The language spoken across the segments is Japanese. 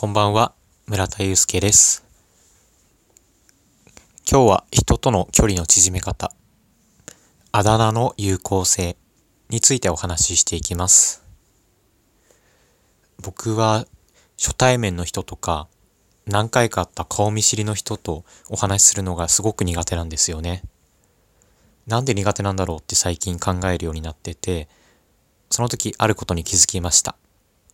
こんばんは、村田祐介です。今日は人との距離の縮め方、あだ名の有効性についてお話ししていきます。僕は初対面の人とか、何回か会った顔見知りの人とお話しするのがすごく苦手なんですよね。なんで苦手なんだろうって最近考えるようになってて、その時あることに気づきました。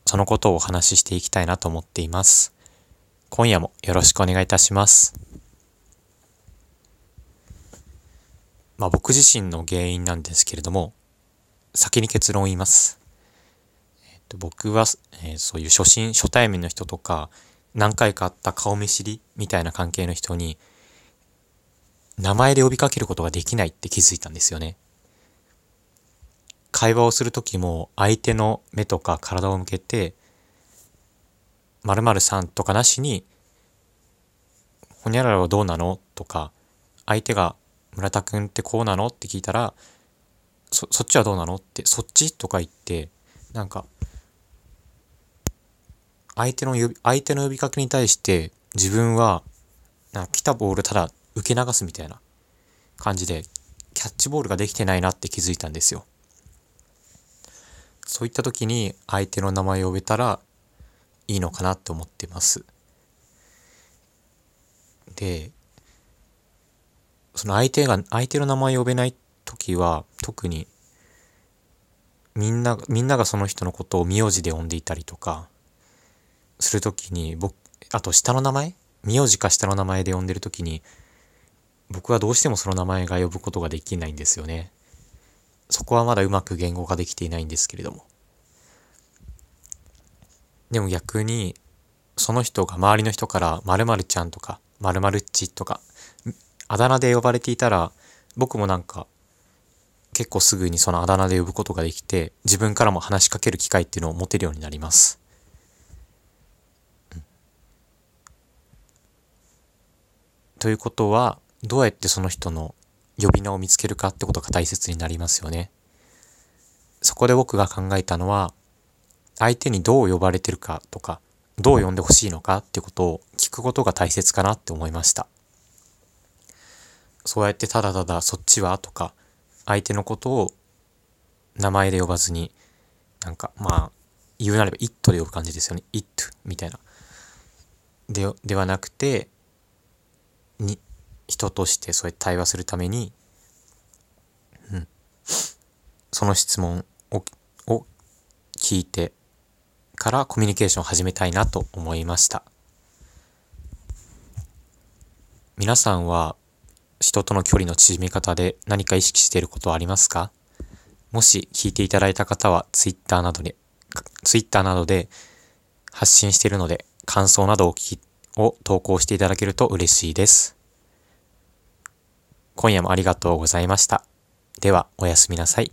そのことをお話ししていきたいなと思っています。今夜もよろしくお願いいたします。まあ僕自身の原因なんですけれども、先に結論を言います。えっと、僕は、えーそういう初心、初対面の人とか、何回か会った顔見知りみたいな関係の人に、名前で呼びかけることができないって気づいたんですよね。会話をするときも相手の目とか体を向けて、〇〇さんとかなしに、ほにゃららはどうなの？とか、相手が村田くんってこうなの？って聞いたら、そ、そっちはどうなの？って、そっち？とか言って、なんか、相手の呼び、相手の呼びかけに対して自分は、なんか来たボールただ受け流すみたいな感じで、キャッチボールができてないなって気づいたんですよ。そういった時に相手の名前を呼べたらいいのかなって思ってます。で、その相手が、相手の名前を呼べない時は特にみんな、みんながその人のことを名字で呼んでいたりとかする時に僕、あと下の名前名字か下の名前で呼んでる時に僕はどうしてもその名前が呼ぶことができないんですよね。そこはまだうまく言語化できていないんですけれども。でも逆に、その人が周りの人から〇〇ちゃんとか〇〇っちとか、あだ名で呼ばれていたら、僕もなんか、結構すぐにそのあだ名で呼ぶことができて、自分からも話しかける機会っていうのを持てるようになります。ということは、どうやってその人の呼び名を見つけるかってことが大切になりますよね。そこで僕が考えたのは、相手にどう呼ばれてるかとか、どう呼んでほしいのかってことを聞くことが大切かなって思いました。そうやってただただそっちはとか、相手のことを名前で呼ばずに、なんかまあ、言うなれば it で呼ぶ感じですよね。it みたいな。で、ではなくて、に、人としてそうやって対話するために、うん、その質問をを聞いてからコミュニケーションを始めたいなと思いました。皆さんは人との距離の縮め方で何か意識していることはありますか？もし聞いていただいた方は Twitter などで、Twitter などで発信しているので感想などを聞きを投稿していただけると嬉しいです。今夜もありがとうございました。では、おやすみなさい。